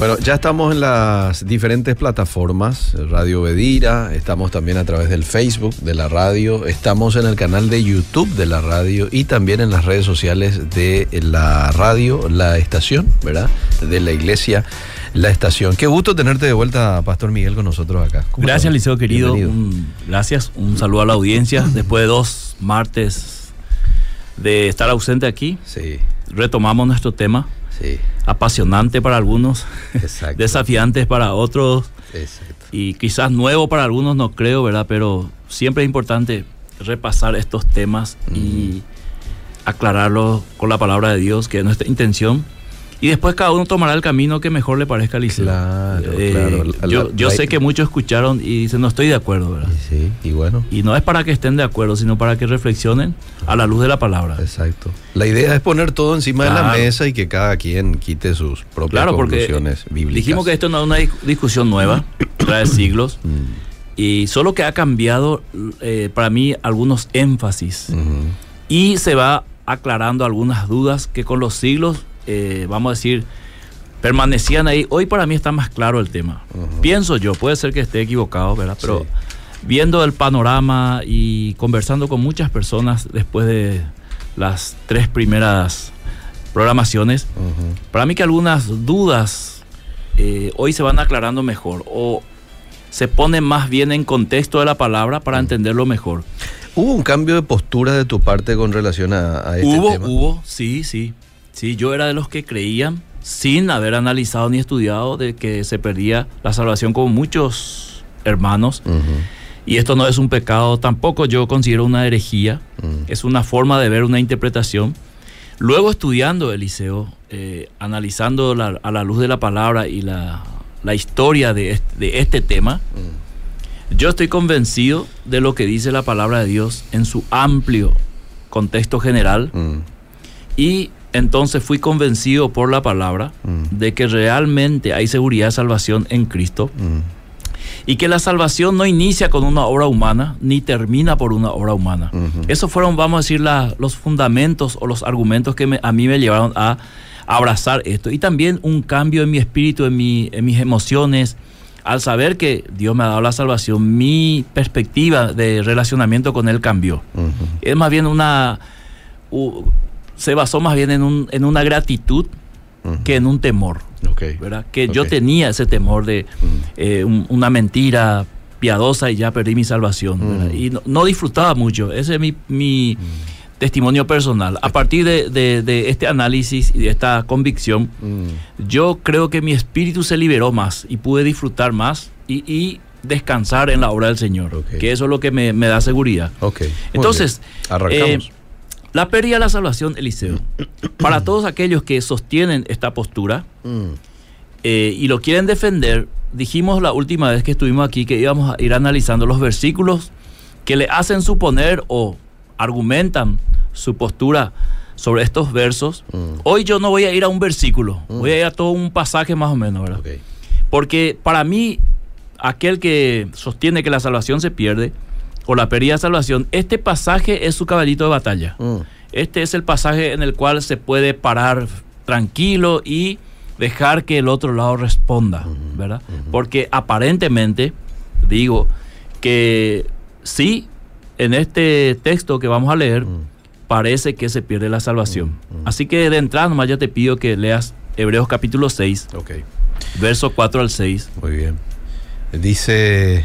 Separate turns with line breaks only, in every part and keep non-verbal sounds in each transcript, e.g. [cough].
Bueno, ya estamos en las diferentes plataformas, Radio Bedira, estamos también a través del Facebook de la radio, estamos en el canal de YouTube de la radio y también en las redes sociales de la radio, la estación, ¿verdad? De la iglesia, la estación. Qué gusto tenerte de vuelta, Pastor Miguel, con nosotros acá. ¿Cómo
Gracias? Liceo querido. Un- gracias. Un saludo a la audiencia. [laughs] Después de dos martes de estar ausente aquí,
Sí,
retomamos nuestro tema.
Sí,
Apasionante para algunos, [laughs] desafiantes para otros
exacto.
y quizás nuevo para algunos, no creo, ¿verdad? Pero siempre es importante repasar estos temas y aclararlos con la palabra de Dios, que es nuestra intención. Y después cada uno tomará el camino que mejor le parezca al Liceo.
Claro,
Eh,
claro. La-
yo sé que muchos escucharon y dicen, no estoy de acuerdo, ¿verdad?
Y sí, y bueno.
Y no es para que estén de acuerdo, sino para que reflexionen a la luz de la palabra.
Exacto. La idea es poner todo encima de la mesa y que cada quien quite sus propias
Claro, porque
conclusiones bíblicas.
dijimos que esto no es una dis- discusión nueva, [coughs] trae siglos,
Mm,
y solo que ha cambiado eh, para mí algunos énfasis y se va aclarando algunas dudas que con los siglos, eh, vamos a decir, permanecían ahí. Hoy para mí está más claro el tema. Pienso yo, puede ser que esté equivocado, ¿verdad? Pero
Sí.
viendo el panorama y conversando con muchas personas después de las tres primeras programaciones, para mí que algunas dudas eh, hoy se van aclarando mejor o se ponen más bien en contexto de la palabra para entenderlo mejor.
¿Hubo un cambio de postura de tu parte con relación a, a este
hubo,
tema?
hubo, sí, sí. Sí, yo era de los que creían, sin haber analizado ni estudiado, de que se perdía la salvación como muchos hermanos. Y esto no es un pecado, tampoco yo considero una herejía,
Mm.
es una forma de ver una interpretación. Luego estudiando Eliseo, eh, analizando la- a la luz de la palabra y la, la historia de este, de este tema,
mm,
yo estoy convencido de lo que dice la palabra de Dios en su amplio contexto general
mm,
y entonces fui convencido por la palabra
Mm.
de que realmente hay seguridad de salvación en Cristo
mm.
y que la salvación no inicia con una obra humana ni termina por una obra humana.
Ujú.
Esos fueron, vamos a decir, la- los fundamentos o los argumentos que me- a mí me llevaron a abrazar esto. Y también un cambio en mi espíritu, en, mi- en mis emociones, al saber que Dios me ha dado la salvación, mi perspectiva de relacionamiento con Él cambió.
Ujú.
Es más bien una... se basó más bien en, un- en una gratitud que en un temor.
Ok.
¿verdad? Que yo tenía ese temor de
Mm.
eh, un- una mentira piadosa y ya perdí mi salvación.
Mm.
Y no, no disfrutaba mucho. Ese es mi, mi testimonio personal. A partir de, de- de este análisis y de esta convicción,
Mm.
yo creo que mi espíritu se liberó más y pude disfrutar más y, y descansar en la obra del Señor. Que eso es lo que me, me da seguridad. Entonces,
arrancamos.
eh, La pérdida de la salvación, Eliseo. Para todos aquellos que sostienen esta postura,
Mm.
eh, y lo quieren defender, dijimos la última vez que estuvimos aquí que íbamos a ir analizando los versículos que le hacen suponer o argumentan su postura sobre estos versos.
Mm.
Hoy yo no voy a ir a un versículo, voy a ir a todo un pasaje más o menos, ¿verdad? Porque para mí, aquel que sostiene que la salvación se pierde, o la pérdida de salvación, este pasaje es su caballito de batalla.
Mm.
Este es el pasaje en el cual se puede parar tranquilo y dejar que el otro lado responda, ¿verdad? Porque aparentemente, digo, que sí, en este texto que vamos a leer,
Mm.
parece que se pierde la salvación. Así que de entrada nomás ya te pido que leas Hebreos capítulo 6,
Ok.
verso 4 al 6.
Muy bien. Dice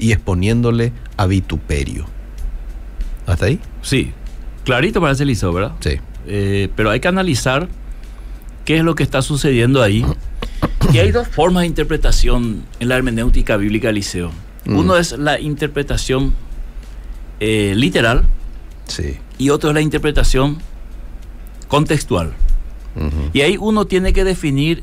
y exponiéndole a vituperio. ¿Hasta ahí?
Sí, clarito parece Eliseo, ¿verdad?
Sí.
Eh, pero hay que analizar qué es lo que está sucediendo ahí. Y hay dos formas de interpretación en la hermenéutica bíblica Eliseo.
Mm.
Uno es la interpretación eh, literal
Sí.
y otro es la interpretación contextual. Y ahí uno tiene que definir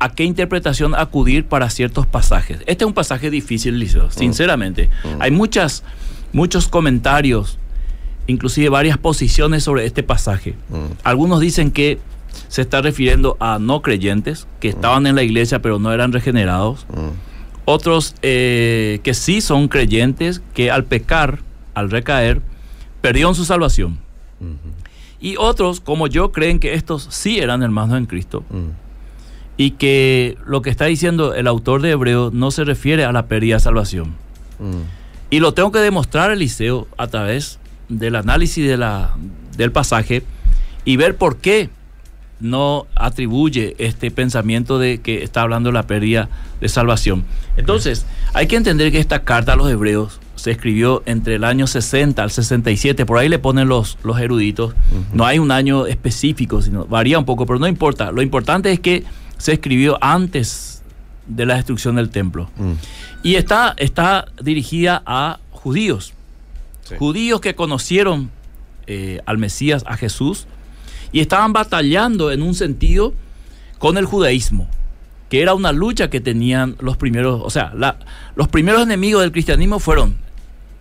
a qué interpretación acudir para ciertos pasajes. Este es un pasaje difícil, Eliseo, sinceramente. Hay muchas, muchos comentarios, inclusive varias posiciones sobre este pasaje.
Mm.
Algunos dicen que se está refiriendo a no creyentes que estaban en la iglesia pero no eran regenerados. Otros eh, que sí son creyentes que al pecar, al recaer, perdieron su salvación. Y otros, como yo, creen que estos sí eran hermanos en Cristo
Mm.
Y que lo que está diciendo el autor de Hebreo no se refiere a la pérdida de salvación.
Mm.
Y lo tengo que demostrar, Eliseo, a través del análisis de la, del pasaje y ver por qué no atribuye este pensamiento de que está hablando de la pérdida de salvación. Entonces, hay que entender que esta carta a los hebreos se escribió entre el año 60 al 67, por ahí le ponen los, los eruditos, no hay un año específico, sino varía un poco, pero no importa. Lo importante es que se escribió antes de la destrucción del templo.
Mm.
Y está, está dirigida a judíos.
Sí.
Judíos que conocieron eh, al Mesías, a Jesús, y estaban batallando en un sentido con el judaísmo, que era una lucha que tenían los primeros, o sea, la- los primeros enemigos del cristianismo fueron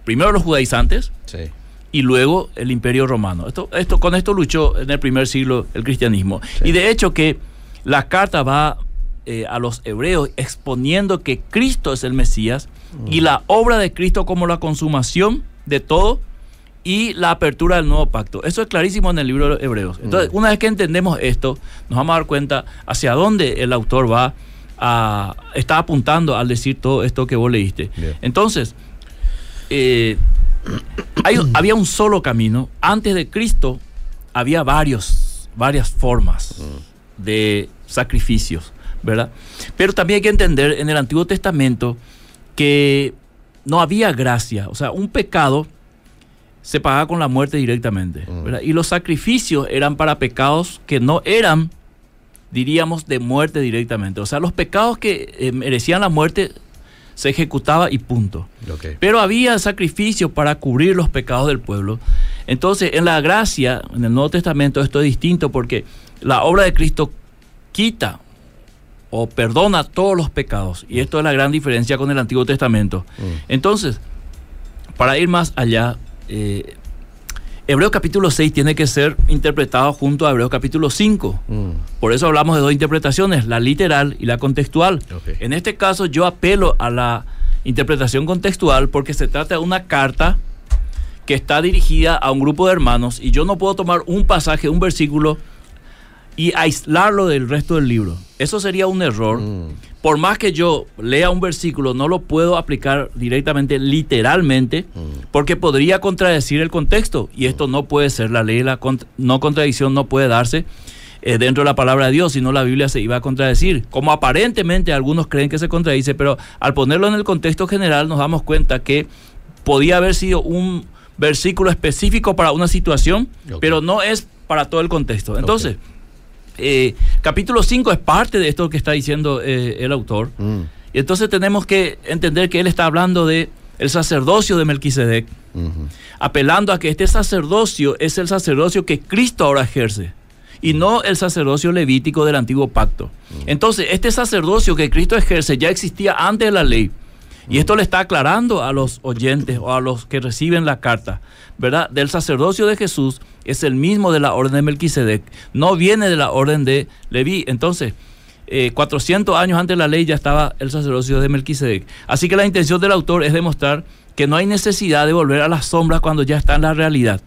primero los judaizantes
Sí.
y luego el imperio romano. Esto, esto, con esto luchó en el primer siglo el cristianismo. Y de hecho que la carta va eh, a los hebreos exponiendo que Cristo es el Mesías y la obra de Cristo como la consumación de todo y la apertura del nuevo pacto. Eso es clarísimo en el libro de Hebreos. Entonces, una vez que entendemos esto, nos vamos a dar cuenta hacia dónde el autor va a, está apuntando al decir todo esto que vos leíste. Entonces, eh, hay- había un solo camino. Antes de Cristo había varios, varias formas de sacrificios, ¿verdad? Pero también hay que entender en el Antiguo Testamento que no había gracia. O sea, un pecado se pagaba con la muerte directamente. ¿verdad? Y los sacrificios eran para pecados que no eran, diríamos, de muerte directamente. O sea, los pecados que eh, merecían la muerte se ejecutaba y punto.
Ok.
Pero había sacrificio para cubrir los pecados del pueblo. Entonces, en la gracia, en el Nuevo Testamento, esto es distinto porque la obra de Cristo quita o perdona todos los pecados. Y esto es la gran diferencia con el Antiguo Testamento. Entonces, para ir más allá, eh, Hebreo capítulo 6 tiene que ser interpretado junto a Hebreo capítulo 5.
Mm.
Por eso hablamos de dos interpretaciones, la literal y la contextual. En este caso yo apelo a la interpretación contextual porque se trata de una carta que está dirigida a un grupo de hermanos y yo no puedo tomar un pasaje, un versículo y aislarlo del resto del libro. Eso sería un error.
Mm.
Por más que yo lea un versículo, no lo puedo aplicar directamente, literalmente, porque podría contradecir el contexto. Y esto no puede ser. La ley la no contradicción no puede darse eh, dentro de la palabra de Dios, si no la Biblia se iba a contradecir. Como aparentemente algunos creen que se contradice, pero al ponerlo en el contexto general nos damos cuenta que podía haber sido un versículo específico para una situación, pero no es para todo el contexto. Entonces, Eh, capítulo 5 es parte de esto que está diciendo eh, el autor.
Mm,
Y entonces tenemos que entender que él está hablando de el sacerdocio de Melquisedec, apelando a que este sacerdocio es el sacerdocio que Cristo ahora ejerce y no el sacerdocio levítico del antiguo pacto. Entonces, este sacerdocio que Cristo ejerce ya existía antes de la ley. Y esto le está aclarando a los oyentes o a los que reciben la carta, ¿verdad? Del sacerdocio de Jesús es el mismo de la orden de Melquisedec, no viene de la orden de Leví. Entonces, eh, 400 años antes de la ley ya estaba el sacerdocio de Melquisedec. Así que la intención del autor es demostrar que no hay necesidad de volver a las sombras cuando ya está en la realidad.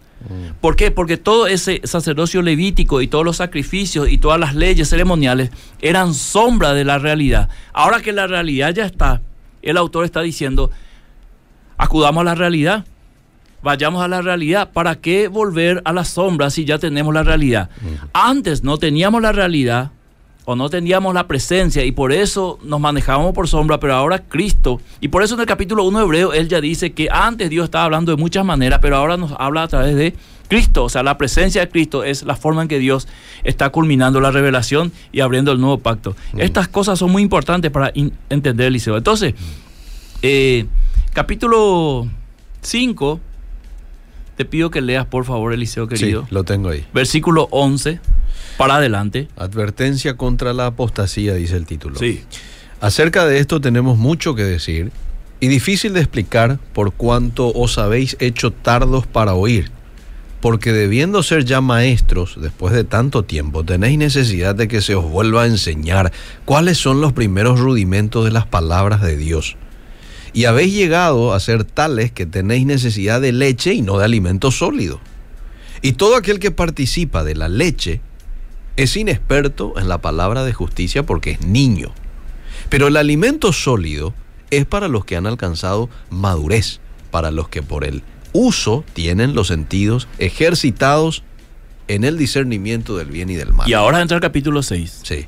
¿Por qué? Porque todo ese sacerdocio levítico y todos los sacrificios y todas las leyes ceremoniales eran sombra de la realidad. Ahora que la realidad ya está, el autor está diciendo, acudamos a la realidad, vayamos a la realidad. ¿Para qué volver a las sombras si ya tenemos la realidad? Antes no teníamos la realidad o no teníamos la presencia y por eso nos manejábamos por sombra, pero ahora Cristo, y por eso en el capítulo 1 de Hebreo él ya dice que antes Dios estaba hablando de muchas maneras, pero ahora nos habla a través de Cristo, o sea, la presencia de Cristo es la forma en que Dios está culminando la revelación y abriendo el nuevo pacto. Estas cosas son muy importantes para entender Eliseo. Entonces, eh, capítulo 5, te pido que leas por favor, Eliseo
Sí,
querido,
lo tengo ahí.
versículo 11 para adelante.
Advertencia contra la apostasía, dice el título.
Sí.
Acerca de esto tenemos mucho que decir y difícil de explicar por cuanto os habéis hecho tardos para oír, porque debiendo ser ya maestros después de tanto tiempo, tenéis necesidad de que se os vuelva a enseñar cuáles son los primeros rudimentos de las palabras de Dios. Y habéis llegado a ser tales que tenéis necesidad de leche y no de alimento sólido. Y todo aquel que participa de la leche es inexperto en la palabra de justicia porque es niño. Pero el alimento sólido es para los que han alcanzado madurez, para los que por el uso tienen los sentidos ejercitados en el discernimiento del bien y del mal.
Y ahora entra el capítulo 6.
Sí,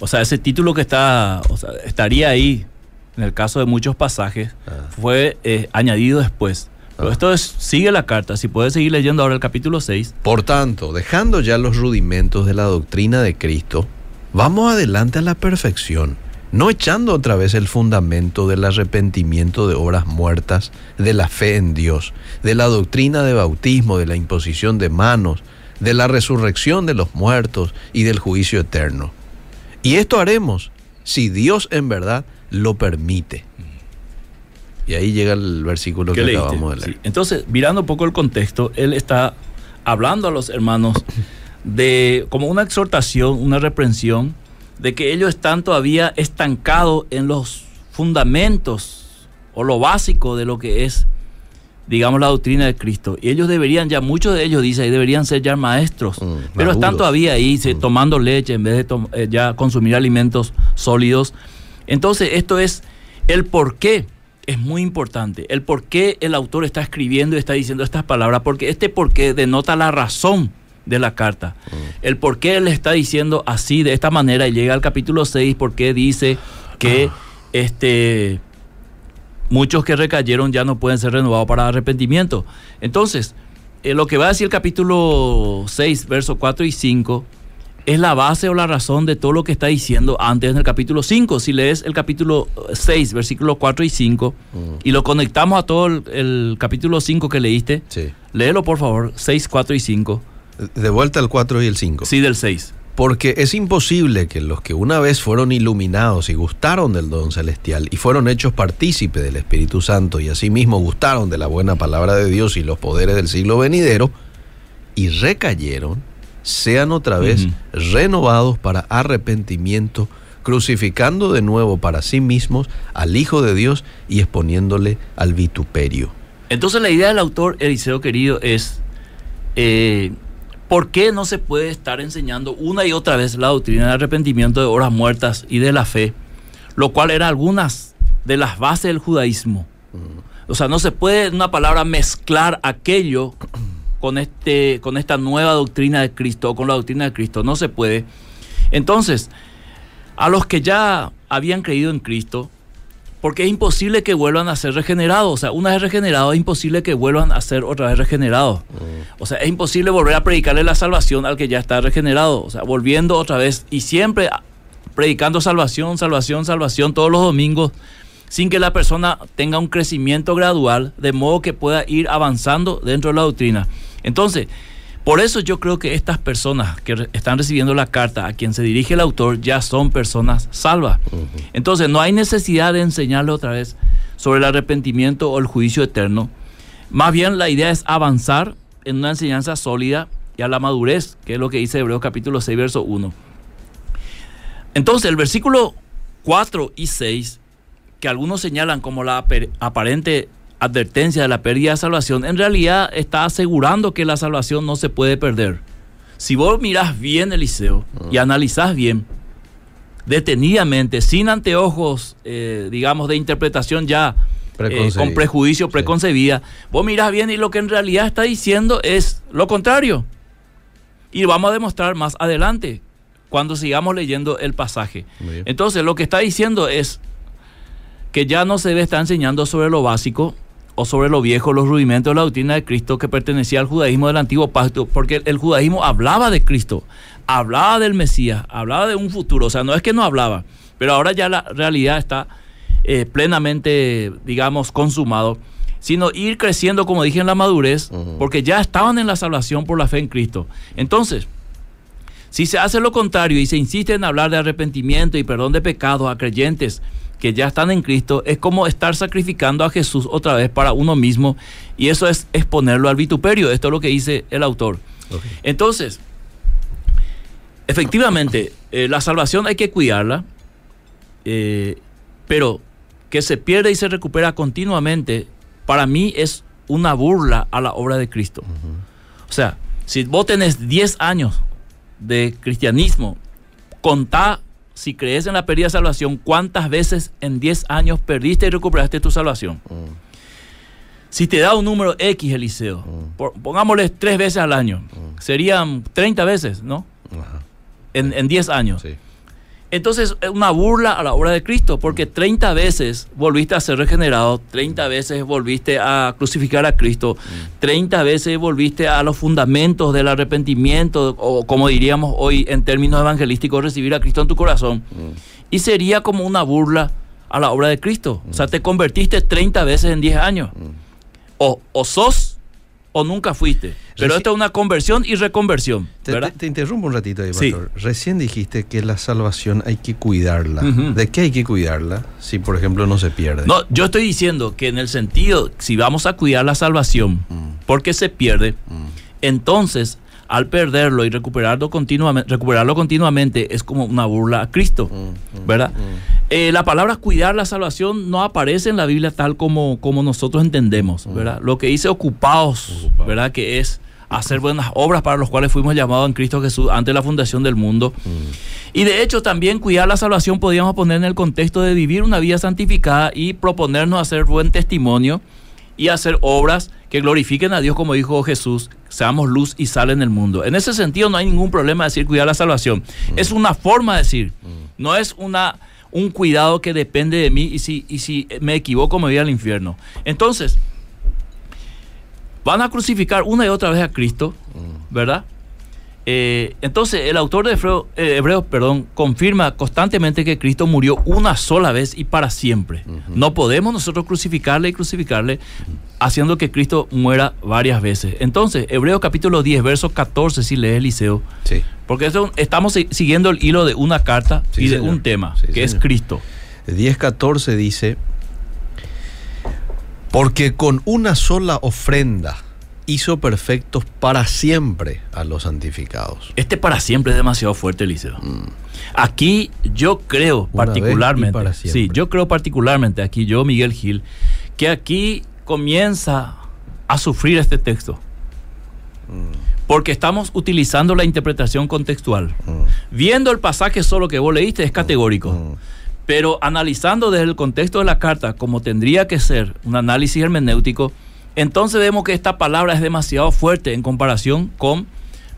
O sea, ese título que está, o sea, estaría ahí, en el caso de muchos pasajes,
Ah.
fue eh, añadido después. Pero
Ah.
esto es, sigue la carta. Si puedes seguir leyendo ahora el capítulo 6.
Por tanto, dejando ya los rudimentos de la doctrina de Cristo, vamos adelante a la perfección, no echando otra vez el fundamento del arrepentimiento de obras muertas, de la fe en Dios, de la doctrina de bautismo, de la imposición de manos, de la resurrección de los muertos y del juicio eterno. Y esto haremos si Dios en verdad lo permite. Y ahí llega el versículo que acabamos de leer.
Sí. Entonces, mirando un poco el contexto, él está hablando a los hermanos de como una exhortación, una reprensión, de que ellos están todavía estancados en los fundamentos o lo básico de lo que es, digamos, la doctrina de Cristo. Y ellos deberían ya, muchos de ellos dicen, deberían ser ya maestros,
Mm,
pero están todavía ahí
Mm.
tomando leche en vez de eh, ya consumir alimentos sólidos. Entonces, esto es el por qué. Es muy importante. El por qué el autor está escribiendo y está diciendo estas palabras. Porque este por qué denota la razón de la carta. El por qué él está diciendo así, de esta manera. Y llega al capítulo 6, porque dice que este, muchos que recayeron ya no pueden ser renovados para arrepentimiento. Entonces, eh, lo que va a decir el capítulo 6, versos 4 y 5, es la base o la razón de todo lo que está diciendo antes en el capítulo 5. Si lees el capítulo 6, versículos 4 y 5, y lo conectamos a todo el, el capítulo 5 que leíste,
Sí.
léelo por favor, 6, 4 y 5.
De vuelta al 4 y el 5.
Sí, del 6.
Porque es imposible que los que una vez fueron iluminados y gustaron del don celestial y fueron hechos partícipe del Espíritu Santo y asimismo gustaron de la buena palabra de Dios y los poderes del siglo venidero y recayeron, sean otra vez renovados para arrepentimiento, crucificando de nuevo para sí mismos al Hijo de Dios y exponiéndole al vituperio.
Entonces la idea del autor, Eliseo querido, es eh, ¿por qué no se puede estar enseñando una y otra vez la doctrina del arrepentimiento de horas muertas y de la fe? Lo cual era algunas de las bases del judaísmo. O sea, no se puede, en una palabra, mezclar aquello con, este, con esta nueva doctrina de Cristo o con la doctrina de Cristo. No se puede. Entonces, a los que ya habían creído en Cristo, Porque es imposible que vuelvan a ser regenerados. O sea, una vez regenerados es imposible que vuelvan a ser otra vez regenerados. O sea, es imposible volver a predicarle la salvación al que ya está regenerado. O sea, volviendo otra vez y siempre predicando salvación, salvación, salvación todos los domingos sin que la persona tenga un crecimiento gradual, de modo que pueda ir avanzando dentro de la doctrina. Entonces, por eso yo creo que estas personas que están recibiendo la carta a quien se dirige el autor ya son personas salvas. Entonces no hay necesidad de enseñarle otra vez sobre el arrepentimiento o el juicio eterno. Más bien la idea es avanzar en una enseñanza sólida y a la madurez, que es lo que dice Hebreos capítulo 6, verso 1. Entonces el versículo 4 y 6, que algunos señalan como la aparente advertencia de la pérdida de salvación, en realidad está asegurando que la salvación no se puede perder. Si vos mirás bien Eliseo y analizás bien, detenidamente, sin anteojos, eh, digamos, de interpretación ya eh, con prejuicio preconcebida, vos mirás bien y lo que en realidad está diciendo es lo contrario. Y vamos a demostrar más adelante, cuando sigamos leyendo el pasaje. Entonces, lo que está diciendo es que ya no se debe estar enseñando sobre lo básico, o sobre lo viejo, los rudimentos de la doctrina de Cristo que pertenecía al judaísmo del antiguo pacto, porque el judaísmo hablaba de Cristo, hablaba del Mesías, hablaba de un futuro, o sea, no es que no hablaba, pero ahora ya la realidad está eh, plenamente, digamos, consumado, sino ir creciendo, como dije, en la madurez, porque ya estaban en la salvación por la fe en Cristo. Entonces, si se hace lo contrario y se insiste en hablar de arrepentimiento y perdón de pecados a creyentes, que ya están en Cristo, es como estar sacrificando a Jesús otra vez para uno mismo y eso es exponerlo al vituperio. Esto es lo que dice el autor. Entonces, efectivamente, eh, la salvación hay que cuidarla, eh, pero que se pierde y se recupera continuamente, para mí es una burla a la obra de Cristo. O sea, si vos tenés 10 años de cristianismo, contá si crees en la pérdida de salvación, ¿cuántas veces en 10 años perdiste y recuperaste tu salvación? Mm. Si te da un número X, Eliseo, mm. pongámosle tres veces al año, mm. serían 30 veces, ¿no? En, en 10 años. Sí. Entonces es una burla a la obra de Cristo, porque 30 veces volviste a ser regenerado, 30 veces volviste a crucificar a Cristo, 30 veces volviste a los fundamentos del arrepentimiento, o como diríamos hoy en términos evangelísticos, recibir a Cristo en tu corazón. Y sería como una burla a la obra de Cristo. O sea, te convertiste 30 veces en 10 años. O, o sos o nunca fuiste. Pero esto es una conversión y reconversión.
Te, interrumpo un ratito ahí, pastor. Recién dijiste que la salvación hay que cuidarla. ¿De qué hay que cuidarla si, por ejemplo, no se pierde?
No, yo estoy diciendo que en el sentido, si vamos a cuidar la salvación mm. porque se pierde, mm. entonces al perderlo y recuperarlo continuamente, recuperarlo continuamente es como una burla a Cristo, mm, ¿verdad? Eh, la palabra cuidar la salvación no aparece en la Biblia tal como, como nosotros entendemos, ¿verdad? Lo que dice ocupados, ¿verdad? Que es hacer buenas obras para los cuales fuimos llamados en Cristo Jesús antes de la fundación del mundo. Y de hecho también cuidar la salvación podríamos poner en el contexto de vivir una vida santificada y proponernos hacer buen testimonio y hacer obras que glorifiquen a Dios como dijo Jesús, seamos luz y sal en el mundo. En ese sentido no hay ningún problema decir cuidar la salvación. Es una forma de decir, no es una un cuidado que depende de mí y si, y si me equivoco me voy al infierno. Entonces, van a crucificar una y otra vez a Cristo, ¿verdad? Eh, entonces, el autor de eh, Hebreos, perdón, confirma constantemente que Cristo murió una sola vez y para siempre. No podemos nosotros crucificarle y crucificarle haciendo que Cristo muera varias veces. Entonces, Hebreos capítulo 10, verso 14, si lees Eliseo. Sí. Porque estamos siguiendo el hilo de una carta y de un tema, que es Cristo.
10, 14 dice, porque con una sola ofrenda hizo perfectos para siempre a los santificados.
Este para siempre es demasiado fuerte, Eliseo. Mm. Aquí yo creo particularmente, sí, yo creo particularmente aquí, yo Miguel Gil, que aquí comienza a sufrir este texto. Mm. Porque estamos utilizando la interpretación contextual. Mm. Viendo el pasaje solo que vos leíste es categórico. Pero analizando desde el contexto de la carta, como tendría que ser un análisis hermenéutico, entonces vemos que esta palabra es demasiado fuerte en comparación con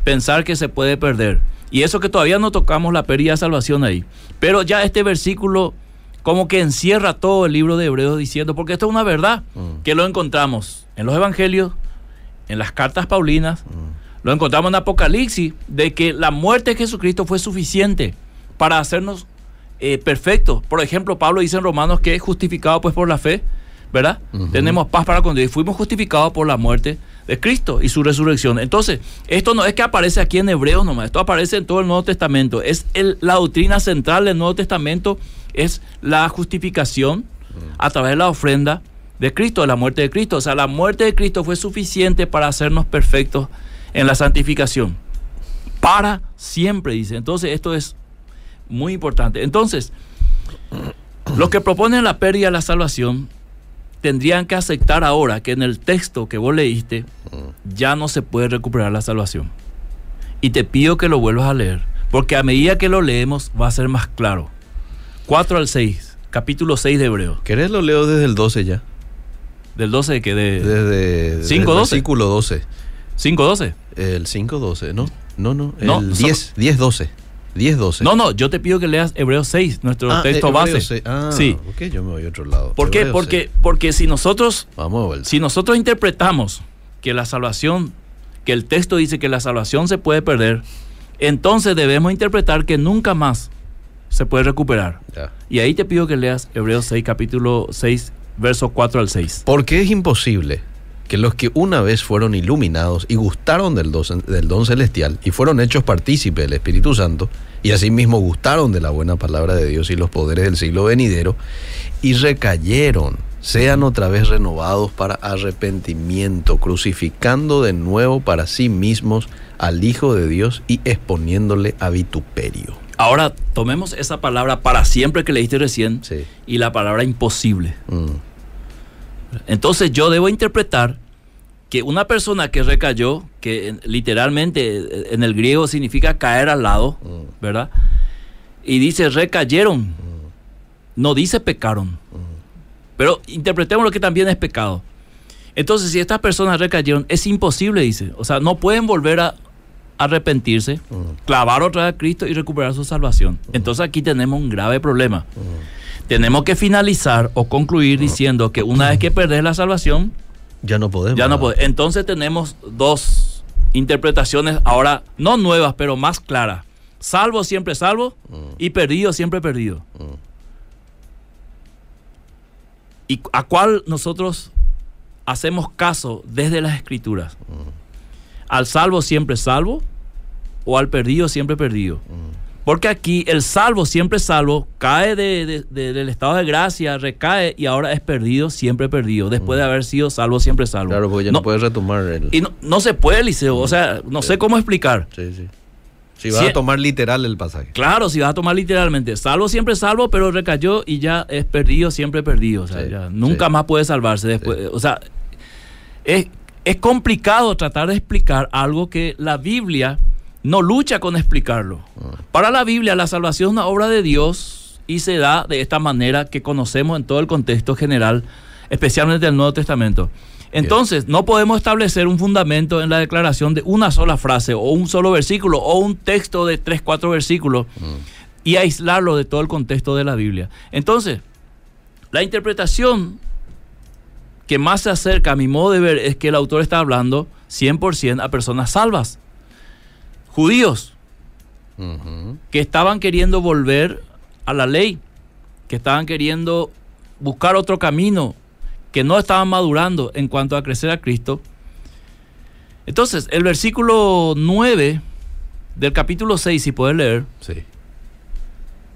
pensar que se puede perder. Y eso que todavía no tocamos la pérdida de salvación ahí. Pero ya este versículo como que encierra todo el libro de Hebreos diciendo, porque esto es una verdad,
Mm.
que lo encontramos en los evangelios, en las cartas paulinas,
Mm.
lo encontramos en Apocalipsis, de que la muerte de Jesucristo fue suficiente para hacernos eh, perfectos. Por ejemplo, Pablo dice en Romanos que es justificado pues por la fe, ¿verdad? Tenemos paz para con Dios y fuimos justificados por la muerte de Cristo y su resurrección. Entonces, esto no es que aparece aquí en Hebreos nomás, esto aparece en todo el Nuevo Testamento. Es el- la doctrina central del Nuevo Testamento, es la justificación a través de la ofrenda de Cristo, de la muerte de Cristo. O sea, la muerte de Cristo fue suficiente para hacernos perfectos en la santificación. Para siempre, dice. Entonces, esto es muy importante. Entonces, los que proponen la pérdida de la salvación tendrían que aceptar ahora que en el texto que vos leíste ya no se puede recuperar la salvación. Y te pido que lo vuelvas a leer, porque a medida que lo leemos va a ser más claro. 4 al 6, capítulo 6 de Hebreos.
¿Querés lo leo desde el 12 ya?
Del 12 de que de
Desde, desde
¿Cinco,
el versículo 12.
5 12.
El 5-12, ¿no? No, no, el
No,
10, 10-12. 10-12.
No, no, yo te pido que leas Hebreos 6, nuestro
Ah,
texto
eh,
base.
Hebreos seis. Ah,
sí.
ok, yo me voy a otro lado.
¿Por qué? Porque, porque si nosotros
Vamos.
Si nosotros interpretamos que la salvación, que el texto dice que la salvación se puede perder, entonces debemos interpretar que nunca más se puede recuperar.
Ya.
Y ahí te pido que leas Hebreos 6, capítulo 6, versos 4 al 6.
Porque es imposible que los que una vez fueron iluminados y gustaron del don, del don celestial y fueron hechos partícipes del Espíritu Santo y asimismo gustaron de la buena palabra de Dios y los poderes del siglo venidero y recayeron, sean otra vez renovados para arrepentimiento, crucificando de nuevo para sí mismos al Hijo de Dios y exponiéndole a vituperio.
Ahora tomemos esa palabra para siempre que leíste recién
Sí.
y la palabra imposible.
Mm.
Entonces yo debo interpretar que una persona que recayó, que en- literalmente eh, en el griego significa caer al lado,
Mm.
¿verdad? Y dice recayeron, no dice pecaron. Pero interpretemos lo que también es pecado. Entonces, si estas personas recayeron, es imposible, dice. O sea, no pueden volver a arrepentirse, clavar otra vez a Cristo y recuperar su salvación. Entonces aquí tenemos un grave problema. Tenemos que finalizar o concluir diciendo que una vez que perdés la salvación,
Ya no podemos.
ya no podés. Entonces tenemos dos interpretaciones ahora, no nuevas, pero más claras. Salvo siempre salvo y perdido siempre perdido. ¿Y a cuál nosotros hacemos caso desde las escrituras? ¿Al salvo siempre salvo o al perdido siempre perdido? Porque aquí el salvo siempre salvo cae de- de- de- del estado de gracia, recae y ahora es perdido siempre perdido, después de haber sido salvo siempre salvo.
Claro, porque ya no, puedes retomar el.
Y no, no se puede, Liceo. O sea, no sé cómo explicar.
Sí, sí. Si vas
Si-
a tomar literal el pasaje.
Claro, si vas a tomar literalmente, salvo siempre salvo, pero recayó y ya es perdido siempre perdido. O sea,
Sí,
ya nunca
sí.
más puede salvarse después. O sea, es, es complicado tratar de explicar algo que la Biblia no lucha con explicarlo.
Ah.
Para la Biblia, la salvación es una obra de Dios y se da de esta manera que conocemos en todo el contexto general, especialmente del Nuevo Testamento. Entonces, no podemos establecer un fundamento en la declaración de una sola frase o un solo versículo o un texto de tres, cuatro versículos y aislarlo de todo el contexto de la Biblia. Entonces, la interpretación que más se acerca a mi modo de ver es que el autor está hablando 100% a personas salvas, judíos, que estaban queriendo volver a la ley, que estaban queriendo buscar otro camino, que no estaban madurando en cuanto a crecer a Cristo. Entonces, el versículo 9 del capítulo 6, si puedes leer,
Sí.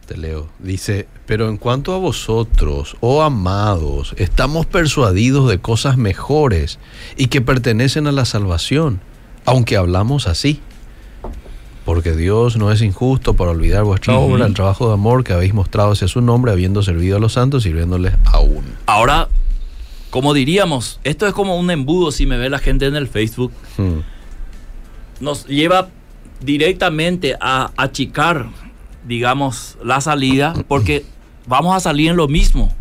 Te leo. Dice, pero en cuanto a vosotros, oh amados, estamos persuadidos de cosas mejores y que pertenecen a la salvación, aunque hablamos así. Porque Dios no es injusto para olvidar vuestra obra, el trabajo de amor que habéis mostrado hacia su nombre, habiendo servido a los santos, sirviéndoles aún.
ahora, como diríamos, esto es como un embudo si me ve la gente en el Facebook,
Hmm.
nos lleva directamente a achicar, digamos, la salida, porque vamos a salir en lo mismo,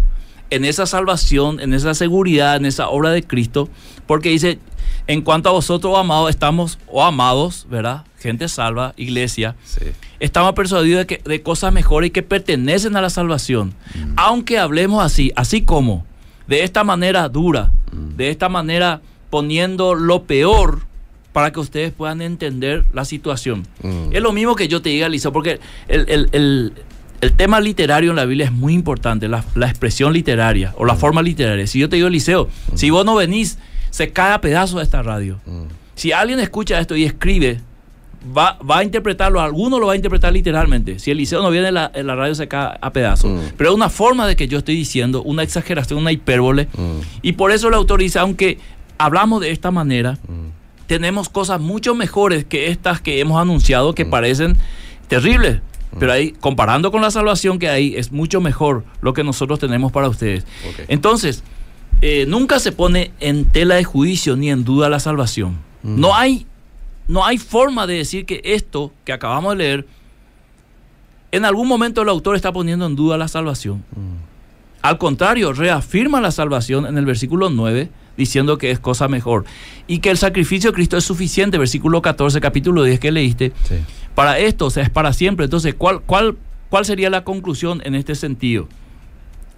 en esa salvación, en esa seguridad, en esa obra de Cristo, porque dice, en cuanto a vosotros, oh amados, estamos, o amados, ¿verdad? Gente salva, iglesia,
Sí.
estamos persuadidos de, que, de cosas mejores y que pertenecen a la salvación. Aunque hablemos así, así como, de esta manera dura, de esta manera poniendo lo peor para que ustedes puedan entender la situación.
Mm.
Es lo mismo que yo te diga, Liceo, porque el, el- el- el tema literario en la Biblia es muy importante, la, la expresión literaria o la forma literaria. Si yo te digo, Liceo, si vos no venís, se cae a pedazos esta radio.
Mm.
Si alguien escucha esto y escribe, va, va a interpretarlo, alguno lo va a interpretar literalmente. Si el liceo no viene, la, la radio se cae a pedazos.
Mm.
Pero es una forma de que yo estoy diciendo, una exageración, una hipérbole.
Mm.
Y por eso el autor dice, aunque hablamos de esta manera,
Mm.
tenemos cosas mucho mejores que estas que hemos anunciado que parecen terribles. Pero ahí, comparando con la salvación que hay, es mucho mejor lo que nosotros tenemos para ustedes. Entonces, eh, nunca se pone en tela de juicio ni en duda la salvación. No, hay, no hay forma de decir que esto que acabamos de leer, en algún momento el autor está poniendo en duda la salvación.
Mm.
Al contrario, reafirma la salvación en el versículo 9, diciendo que es cosa mejor. Y que el sacrificio de Cristo es suficiente, versículo 14, capítulo 10 que leíste,
Sí.
para esto, o sea, es para siempre. Entonces, ¿cuál, cuál, cuál sería la conclusión en este sentido?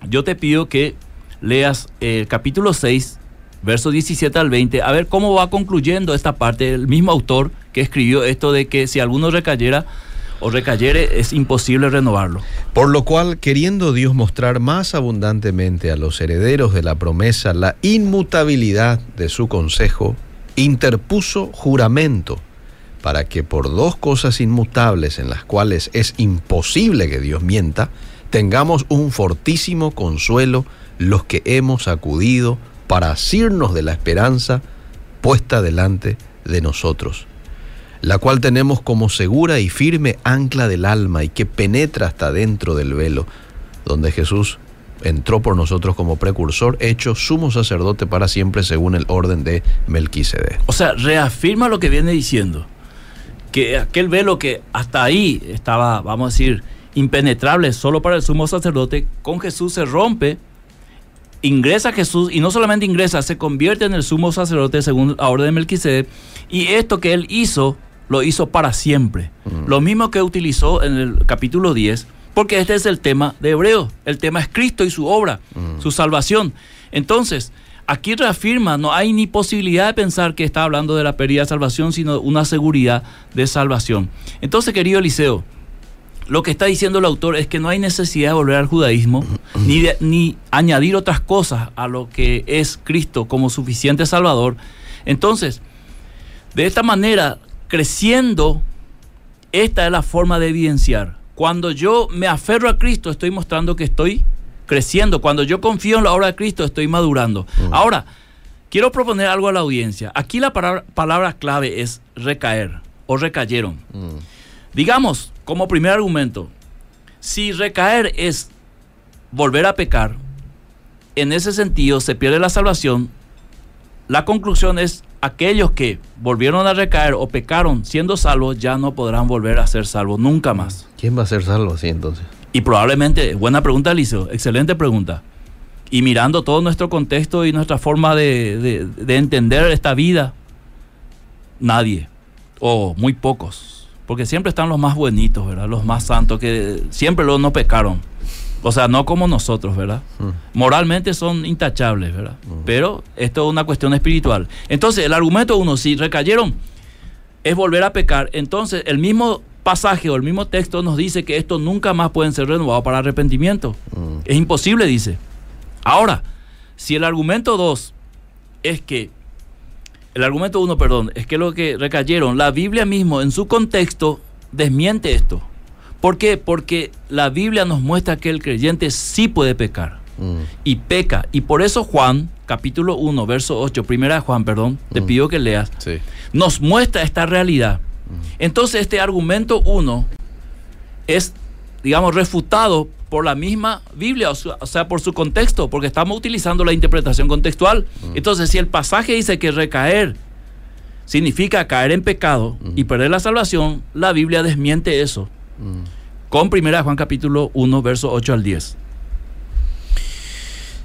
Yo te pido que leas el capítulo 6, versos 17 al 20, a ver cómo va concluyendo esta parte, el mismo autor que escribió esto de que si alguno recayera o recayere, es imposible renovarlo.
Por lo cual, queriendo Dios mostrar más abundantemente a los herederos de la promesa la inmutabilidad de su consejo, interpuso juramento para que por dos cosas inmutables en las cuales es imposible que Dios mienta, tengamos un fortísimo consuelo los que hemos acudido para asirnos de la esperanza puesta delante de nosotros la cual tenemos como segura y firme ancla del alma y que penetra hasta dentro del velo, donde Jesús entró por nosotros como precursor, hecho sumo sacerdote para siempre según el orden de Melquisedec.
O sea, reafirma lo que viene diciendo. Que aquel velo que hasta ahí estaba, vamos a decir, impenetrable solo para el sumo sacerdote, con Jesús se rompe, ingresa Jesús y no solamente ingresa, se convierte en el sumo sacerdote según la orden de Melquisedec. Y esto que él hizo, lo hizo para siempre. Lo mismo que utilizó en el capítulo 10, porque este es el tema de Hebreo. El tema es Cristo y su obra, su salvación. Entonces, aquí reafirma, no hay ni posibilidad de pensar que está hablando de la pérdida de salvación, sino una seguridad de salvación. Entonces, querido Eliseo, lo que está diciendo el autor es que no hay necesidad de volver al judaísmo ni, de- ni añadir otras cosas a lo que es Cristo como suficiente Salvador. Entonces, de esta manera, creciendo, esta es la forma de evidenciar. Cuando yo me aferro a Cristo, estoy mostrando que estoy creciendo. Cuando yo confío en la obra de Cristo, estoy madurando. Ahora, quiero proponer algo a la audiencia. Aquí la palabra, palabra clave es recaer o recayeron. Digamos, como primer argumento, si recaer es volver a pecar, en ese sentido se pierde la salvación. La conclusión es aquellos que volvieron a recaer o pecaron siendo salvos ya no podrán volver a ser salvos nunca más.
¿Quién va a ser salvo así entonces?
Y probablemente, buena pregunta, Liceo, excelente pregunta. Y mirando todo nuestro contexto y nuestra forma de, de- de entender esta vida, nadie, o muy pocos, porque siempre están los más buenitos, ¿verdad? Los más santos, que siempre los no pecaron. O sea, no como nosotros, ¿verdad? Moralmente son intachables, ¿verdad? Pero esto es una cuestión espiritual. Entonces, el argumento uno, si recayeron, es volver a pecar. Entonces, el mismo pasaje o el mismo texto nos dice que esto nunca más pueden ser renovados para arrepentimiento. Es imposible, dice. Ahora, si el argumento 2 es que, el argumento 1, perdón, es que lo que recayeron, la Biblia mismo en su contexto desmiente esto. ¿Por qué? Porque la Biblia nos muestra que el creyente sí puede pecar
Mm.
y peca. Y por eso Juan, capítulo 1, verso 8, primera de Juan, perdón, te pido que leas,
Sí.
nos muestra esta realidad. Entonces este argumento 1 es, digamos, refutado por la misma Biblia, o sea- o sea, por su contexto, porque estamos utilizando la interpretación contextual. Entonces, si el pasaje dice que recaer significa caer en pecado y perder la salvación, la Biblia desmiente eso. Con 1 Juan capítulo 1, verso 8 al 10.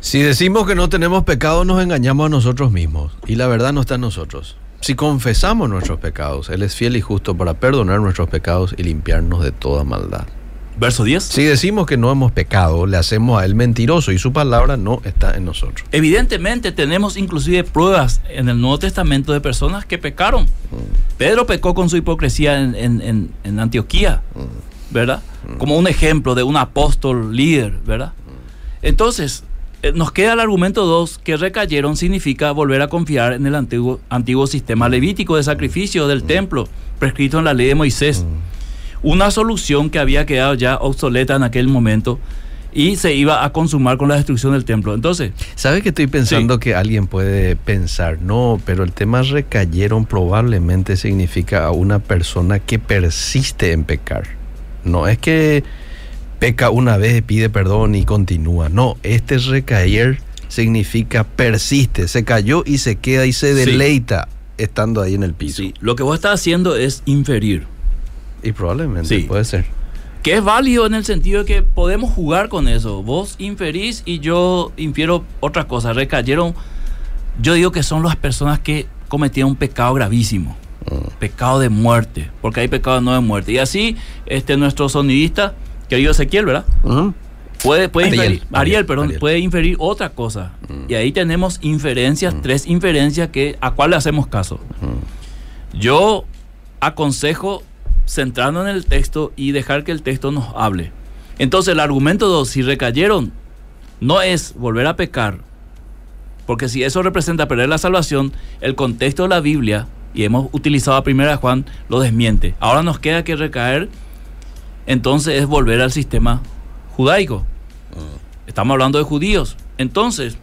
Si decimos que no tenemos pecado, nos engañamos a nosotros mismos y la verdad no está en nosotros. Si confesamos nuestros pecados, Él es fiel y justo para perdonar nuestros pecados y limpiarnos de toda maldad.
Verso 10.
Si decimos que no hemos pecado, le hacemos a Él mentiroso y su palabra no está en nosotros.
Evidentemente tenemos inclusive pruebas en el Nuevo Testamento de personas que pecaron. Pedro pecó con su hipocresía en, en- en- en Antioquía, ¿verdad? Como un ejemplo de un apóstol líder, ¿verdad? Entonces, eh, nos queda el argumento 2, que recayeron significa volver a confiar en el antiguo, antiguo sistema levítico de sacrificio del templo, prescrito en la ley de Moisés. Una solución que había quedado ya obsoleta en aquel momento y se iba a consumar con la destrucción del templo. Entonces,
¿Sabe que estoy pensando que alguien puede pensar? No, pero el tema recayeron probablemente significa a una persona que persiste en pecar. No es que peca una vez, pide perdón y continúa. No, este recaer significa persiste. Se cayó y se queda y se
Sí.
deleita estando ahí en el piso.
sí, lo que vos estás haciendo es inferir.
Y probablemente
Sí.
puede ser.
Que es válido en el sentido de que podemos jugar con eso. Vos inferís y yo infiero otra cosa. Recayeron, yo digo que son las personas que cometieron un pecado gravísimo. Pecado de muerte. Porque hay pecado no de muerte. Y así, este, nuestro sonidista, querido Ezequiel, ¿verdad?
Ujú.
Puede, puede
Ariel,
inferir, Ariel,
Ariel,
perdón,
Ariel.
puede inferir otra cosa. Y ahí tenemos inferencias, tres inferencias que a cuál le hacemos caso. Yo aconsejo centrarnos en el texto y dejar que el texto nos hable. Entonces el argumento 2, si recayeron, no es volver a pecar, porque si eso representa perder la salvación, el contexto de la Biblia, y hemos utilizado a primera Juan, lo desmiente. Ahora nos queda que recaer, entonces es volver al sistema judaico. Estamos hablando de judíos. Entonces,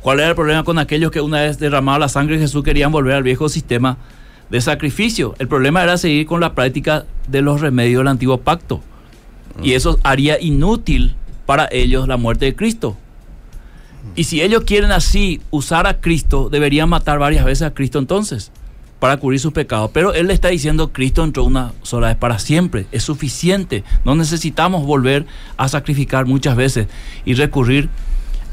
¿cuál era el problema con aquellos que una vez derramado la sangre de Jesús querían volver al viejo sistema de sacrificio? El problema era seguir con la práctica de los remedios del antiguo pacto. Y eso haría inútil para ellos la muerte de Cristo. Y si ellos quieren así usar a Cristo, deberían matar varias veces a Cristo entonces, para cubrir sus pecados. Pero Él le está diciendo, Cristo entró una sola vez para siempre, es suficiente. No necesitamos volver a sacrificar muchas veces y recurrir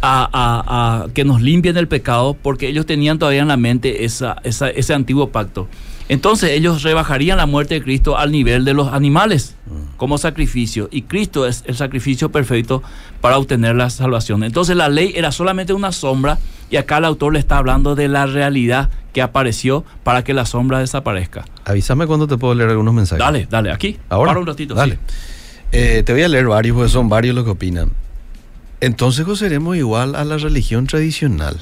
a, a- a que nos limpien el pecado, porque ellos tenían todavía en la mente esa- esa- ese antiguo pacto. Entonces ellos rebajarían la muerte de Cristo al nivel de los animales como sacrificio. Y Cristo es el sacrificio perfecto para obtener la salvación. Entonces la ley era solamente una sombra y acá el autor le está hablando de la realidad que apareció para que la sombra desaparezca.
Avísame cuando te puedo leer algunos mensajes.
Dale, dale, aquí.
Ahora.
Para un ratito.
Dale.
sí.
Eh, te voy a leer varios, porque son varios los que opinan. Entonces seremos igual a la religión tradicional.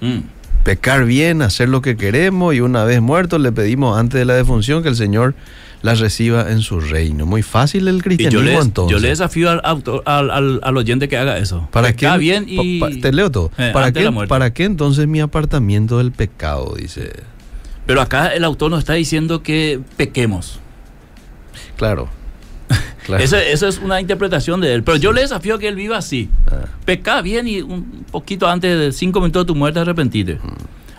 Mm.
Pecar bien, hacer lo que queremos y una vez muertos le pedimos antes de la defunción que el Señor la reciba en su reino. Muy fácil el
Y yo
cristianismo entonces.
yo le desafío al, autor, al, al- al oyente que haga eso.
¿Para
Está
qué?
bien y...
pa- pa- te leo todo.
Eh,
¿Para, qué. ¿Para qué entonces mi apartamiento del pecado? Dice.
Pero acá el autor nos está diciendo que pequemos.
Claro. Claro.
Eso, eso es una interpretación de él. Pero yo le desafío a que él viva así.
Ah.
Peca bien y un poquito antes de cinco minutos de tu muerte arrepentirte.
Mm.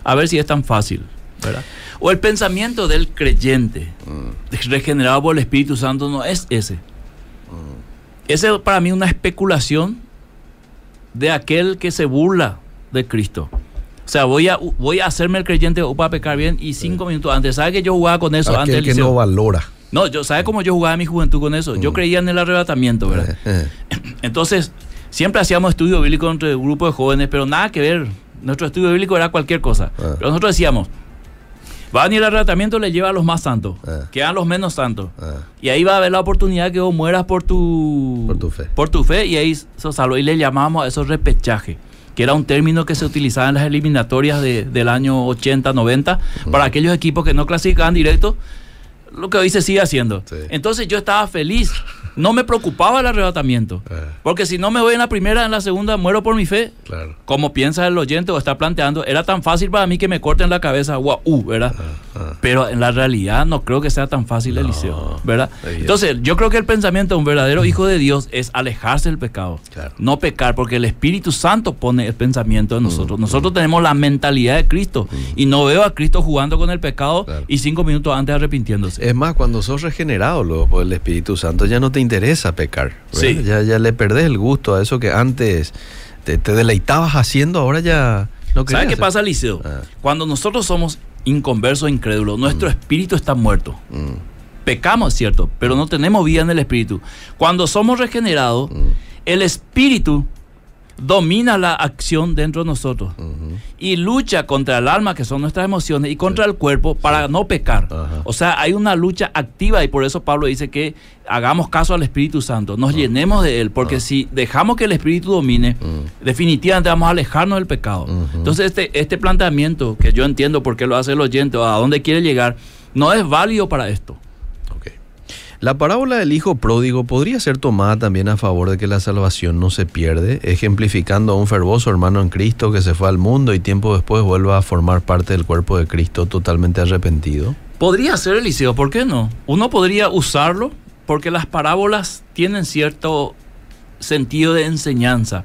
A ver si es tan fácil. ¿verdad? O el pensamiento del creyente,
Mm.
regenerado por el Espíritu Santo, no es ese.
Mm.
Ese para mí es una especulación de aquel que se burla de Cristo. O sea, voy a, voy a hacerme el creyente o para pecar bien y cinco minutos antes. ¿Sabe que yo jugaba con eso antes
Aquel que no valora.
No, yo, ¿sabe cómo yo jugaba en mi juventud con eso? Yo creía en el arrebatamiento, ¿verdad?
Eh, [clears throat]
Entonces, siempre hacíamos estudio bíblico entre un grupo de jóvenes, pero nada que ver. Nuestro estudio bíblico era cualquier cosa.
Ah.
Pero nosotros decíamos, va a venir el arrebatamiento, le lleva a los más santos,
Ah.
quedan los menos santos.
ah,
Y ahí va a haber la oportunidad que vos mueras por tu,
Por tu fe.
Por tu fe, y ahí. Y le llamamos a eso repechaje, que era un término que se utilizaba en las eliminatorias de- del año 80, 90, para aquellos equipos que no clasificaban directo, lo que hoy se sigue haciendo.
Sí.
Entonces yo estaba feliz, no me preocupaba el arrebatamiento,
Ah.
porque si no me voy en la primera, en la segunda, muero por mi fe.
claro.
Como piensa el oyente o está planteando, era tan fácil para mí que me corten la cabeza, guau, uh, ¿verdad?
ah.
Pero en la realidad no creo que sea tan fácil,
No,
Eliseo, ¿verdad?
evidente.
Entonces, yo creo que el pensamiento de un verdadero hijo de Dios es alejarse del pecado,
Claro.
no pecar, porque el Espíritu Santo pone el pensamiento en nosotros.
Mm,
Nosotros tenemos la mentalidad de Cristo y no veo a Cristo jugando con el pecado
Claro.
y cinco minutos antes arrepintiéndose.
Es más, cuando sos regenerado luego por el Espíritu Santo, ya no te interesa pecar.
Sí.
Ya, ya le perdés el gusto a eso que antes te, te deleitabas haciendo, ahora ya no querés
¿Sabe qué pasa, Eliseo?
Ah.
Cuando nosotros somos inconversos, incrédulos. Nuestro espíritu está muerto.
Mm.
Pecamos, es cierto, pero no tenemos vida en el espíritu. Cuando somos regenerados,
Mm.
el espíritu domina la acción dentro de nosotros y lucha contra el alma, que son nuestras emociones, y contra el cuerpo para no pecar. O sea, hay una lucha activa y por eso Pablo dice que hagamos caso al Espíritu Santo, nos llenemos de él, porque si dejamos que el Espíritu domine, definitivamente vamos a alejarnos del pecado. Entonces, este, este planteamiento, que yo entiendo por qué lo hace el oyente o a dónde quiere llegar, no es válido para esto.
La parábola del hijo pródigo podría ser tomada también a favor de que la salvación no se pierde, ejemplificando a un fervoso hermano en Cristo que se fue al mundo y tiempo después vuelva a formar parte del cuerpo de Cristo totalmente arrepentido.
Podría ser Eliseo, ¿por qué no? Uno podría usarlo porque las parábolas tienen cierto sentido de enseñanza,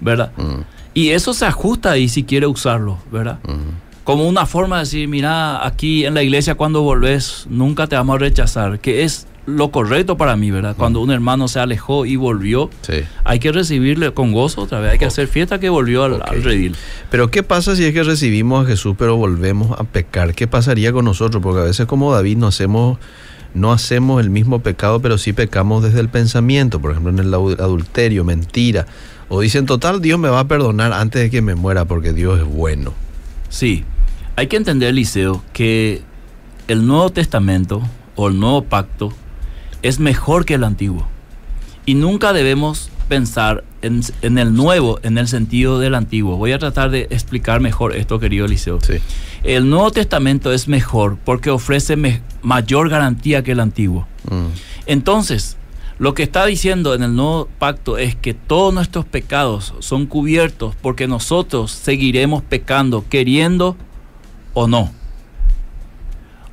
¿verdad?
Mm,
Y eso se ajusta ahí si quiere usarlo, ¿verdad?
mm,
Como una forma de decir, mira, aquí en la iglesia cuando volvés, nunca te vamos a rechazar, que es lo correcto para mí, ¿verdad? Cuando un hermano se alejó y volvió,
Sí.
hay que recibirle con gozo otra vez, hay que hacer fiesta que volvió al, redil.
Pero ¿qué pasa si es que recibimos a Jesús pero volvemos a pecar? ¿Qué pasaría con nosotros? Porque a veces como David no hacemos, no hacemos el mismo pecado, pero sí pecamos desde el pensamiento, por ejemplo en el adu- adulterio, mentira. O dicen, total, Dios me va a perdonar antes de que me muera porque Dios es bueno.
Sí, hay que entender, Eliseo, que el Nuevo Testamento o el Nuevo Pacto es mejor que el Antiguo. Y nunca debemos pensar en, en el nuevo en el sentido del antiguo. Voy a tratar de explicar mejor esto, querido Eliseo.
Sí.
El Nuevo Testamento es mejor porque ofrece me- mayor garantía que el Antiguo.
Mm,
Entonces, lo que está diciendo en el nuevo pacto es que todos nuestros pecados son cubiertos porque nosotros seguiremos pecando, queriendo o no.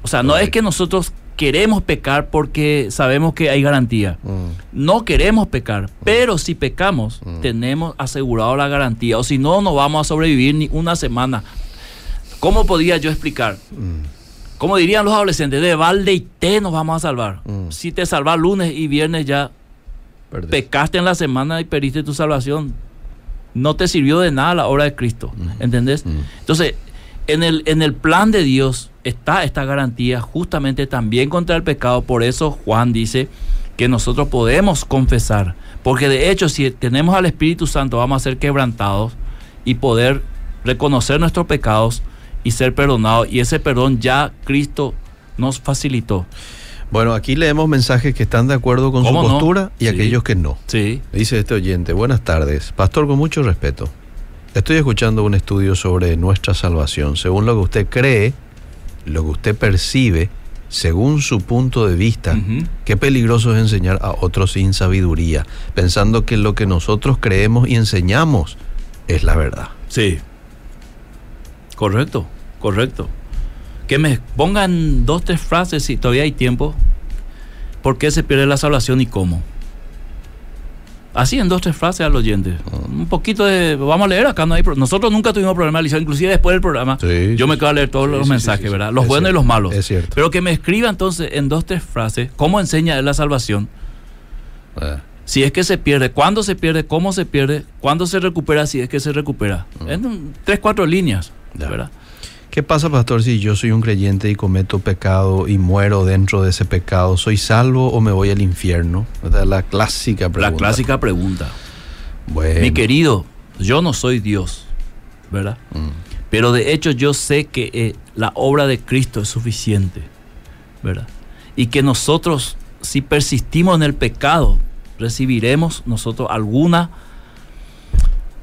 O sea, no es que nosotros queremos pecar porque sabemos que hay garantía.
mm,
No queremos pecar, pero si pecamos,
Mm.
tenemos asegurado la garantía. O si no, no vamos a sobrevivir ni una semana. ¿Cómo podría yo explicar?
mm,
Como dirían los adolescentes, de balde y té nos vamos a salvar.
Mm.
Si te salvas lunes y viernes ya
perdés.
pecaste en la semana y perdiste tu salvación, no te sirvió de nada la obra de Cristo. ¿Entendés?
Mm.
Entonces, en el, en el plan de Dios está esta garantía justamente también contra el pecado. Por eso Juan dice que nosotros podemos confesar. Porque de hecho, si tenemos al Espíritu Santo, vamos a ser quebrantados y poder reconocer nuestros pecados y ser perdonados. Y ese perdón ya Cristo nos facilitó.
Bueno, aquí leemos mensajes que están de acuerdo con su postura y
Sí.
aquellos que no.
Sí.
Dice este oyente, buenas tardes. Pastor, con mucho respeto. Estoy escuchando un estudio sobre nuestra salvación. Según lo que usted cree, lo que usted percibe, según su punto de vista, qué peligroso es enseñar a otros sin sabiduría, pensando que lo que nosotros creemos y enseñamos es la verdad.
Sí. Correcto, correcto. Que me pongan dos, tres frases si todavía hay tiempo. ¿Por qué se pierde la salvación y cómo? Así en dos, tres frases al oyente. Un poquito de... Vamos a leer acá, no hay Nosotros nunca tuvimos problema, Eliseo, inclusive después del programa.
Sí,
yo me quedo a leer todos
sí,
los
sí,
mensajes, ¿verdad? Los
Es
buenos y los malos.
es cierto.
Pero que me escriba entonces en dos, tres frases cómo enseña él la salvación.
Ah,
Si es que se pierde, cuándo se pierde, cómo se pierde, cuándo se recupera, si es que se recupera. En un- tres, cuatro líneas,
Ya.
¿verdad?
¿Qué pasa, pastor, si yo soy un creyente y cometo pecado y muero dentro de ese pecado? ¿Soy salvo o me voy al infierno? La clásica pregunta.
La clásica pregunta.
Bueno.
Mi querido, yo no soy Dios, ¿verdad?
Mm,
Pero de hecho yo sé que eh, la obra de Cristo es suficiente, ¿verdad? Y que nosotros, si persistimos en el pecado, recibiremos nosotros alguna,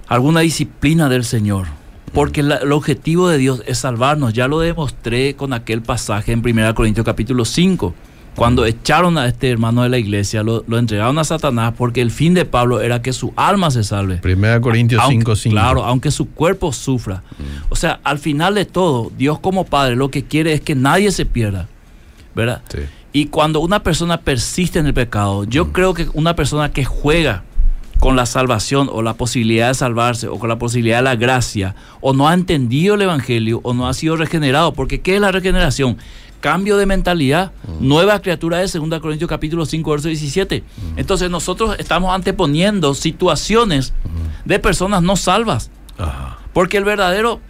alguna disciplina del Señor. Porque la- el objetivo de Dios es salvarnos. Ya lo demostré con aquel pasaje en 1 Corintios capítulo 5. Cuando echaron a este hermano de la iglesia, lo, lo entregaron a Satanás porque el fin de Pablo era que su alma se salve.
Primera Corintios
Aunque-
5, 5.
Claro, aunque su cuerpo sufra. O sea, al final de todo, Dios como Padre lo que quiere es que nadie se pierda. ¿Verdad?
Sí.
Y cuando una persona persiste en el pecado, yo creo que una persona que juega con la salvación o la posibilidad de salvarse o con la posibilidad de la gracia o no ha entendido el Evangelio o no ha sido regenerado, porque ¿qué es la regeneración? Cambio de mentalidad, nueva criatura de 2 Corintios capítulo 5, verso 17. Entonces nosotros estamos anteponiendo situaciones de personas no salvas. Porque el verdadero,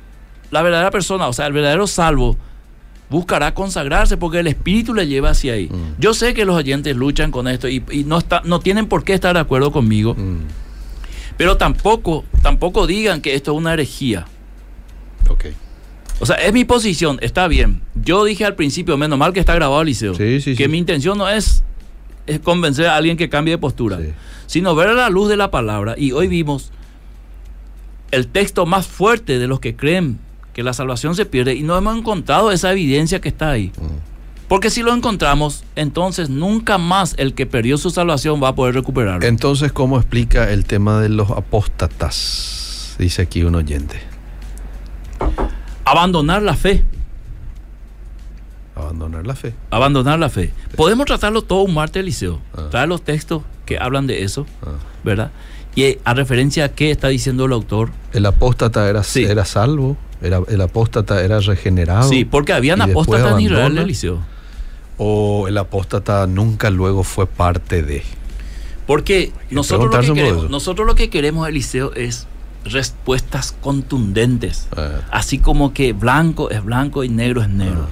la verdadera persona, o sea, el verdadero salvo, buscará consagrarse porque el espíritu le lleva hacia ahí.
Mm.
Yo sé que los oyentes luchan con esto y, y no, está, no tienen por qué estar de acuerdo conmigo,
Mm,
pero tampoco, tampoco digan que esto es una herejía.
ok.
O sea, es mi posición, está bien. Yo dije al principio, menos mal que está grabado Liceo,
Sí, sí,
que
sí.
mi intención no es, es convencer a alguien que cambie de postura, sino ver a la luz de la palabra. Y hoy vimos el texto más fuerte de los que creen que la salvación se pierde y no hemos encontrado esa evidencia que está ahí.
Mm.
Porque si lo encontramos, entonces nunca más el que perdió su salvación va a poder recuperarlo.
Entonces, ¿cómo explica el tema de los apóstatas? Dice aquí un oyente.
Abandonar la fe.
Abandonar la fe.
Abandonar la fe. Podemos tratarlo todo un martes, Eliseo.
Ah.
Traer los textos que hablan de eso,
Ah.
¿verdad? Y eh, a referencia a qué está diciendo el autor.
El apóstata era,
Sí.
era salvo, era, el apóstata era regenerado.
Sí, porque habían apóstatas en Israel. Eliseo.
O el apóstata nunca luego fue parte de.
Porque nosotros lo, que queremos, nosotros lo que queremos, Eliseo, es respuestas contundentes.
Ah.
Así como que blanco es blanco y negro es negro.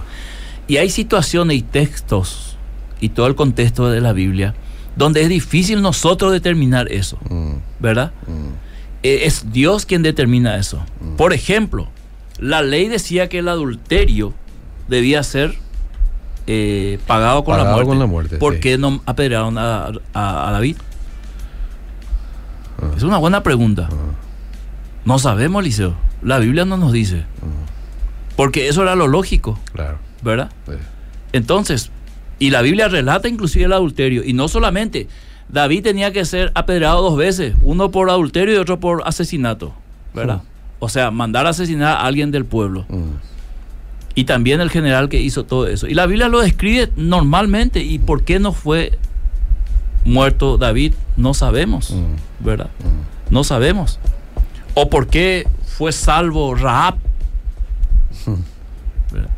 Y hay situaciones y textos y todo el contexto de la Biblia donde es difícil nosotros determinar eso,
Mm,
¿verdad?
mm,
Eh, Es Dios quien determina eso. Por ejemplo, la ley decía que el adulterio debía ser eh, pagado con la muerte.
con la muerte,
¿Por
sí.
qué no apedrearon a, a- a David?
Ah.
Es una buena pregunta. No sabemos, Eliseo. La Biblia no nos dice. Porque eso era lo lógico,
claro.
¿verdad?
Sí.
Entonces, y la Biblia relata inclusive el adulterio. Y no solamente, David tenía que ser apedreado dos veces, uno por adulterio y otro por asesinato, ¿verdad? O sea, mandar a asesinar a alguien del pueblo.
Mm,
Y también el general que hizo todo eso. Y la Biblia lo describe normalmente. ¿Y por qué no fue muerto David? No sabemos,
mm,
¿verdad?
mm.
No sabemos. ¿O por qué fue salvo Raab? [laughs]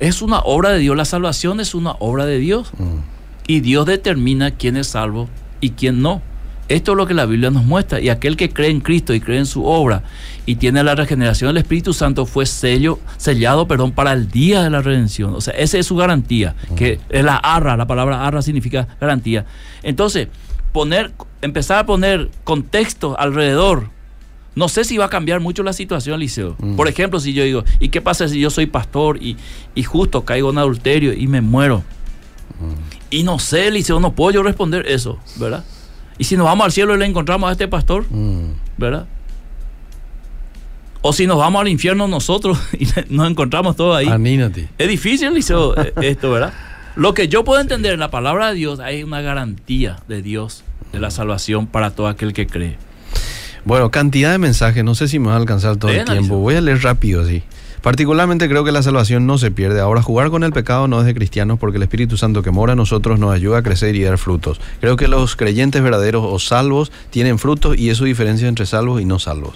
Es una obra de Dios. La salvación es una obra de Dios. Y Dios determina quién es salvo y quién no. Esto es lo que la Biblia nos muestra. Y aquel que cree en Cristo y cree en su obra y tiene la regeneración del Espíritu Santo fue sello, sellado perdón, para el día de la redención. O sea, esa es su garantía, que es la arra, la palabra arra significa garantía. Entonces, poner, empezar a poner contexto alrededor. No sé si va a cambiar mucho la situación, Liceo.
Mm.
Por ejemplo, si yo digo, ¿y qué pasa si yo soy pastor y, y justo caigo en adulterio y me muero? Y no sé, Liceo, no puedo yo responder eso, ¿verdad? Y si nos vamos al cielo y le encontramos a este pastor,
Mm.
¿verdad? O si nos vamos al infierno nosotros [laughs] y nos encontramos todos ahí.
Anímate.
Es difícil, Liceo, [laughs] eh, esto, ¿verdad? Lo que yo puedo entender en la palabra de Dios, hay una garantía de Dios de la salvación para todo aquel que cree.
Bueno, cantidad de mensajes, no sé si me va a alcanzar todo el tiempo. Voy a leer rápido, sí. Particularmente creo que la salvación no se pierde. Ahora, jugar con el pecado no es de cristianos porque el Espíritu Santo que mora en nosotros nos ayuda a crecer y dar frutos. Creo que los creyentes verdaderos o salvos tienen frutos y eso diferencia entre salvos y no salvos.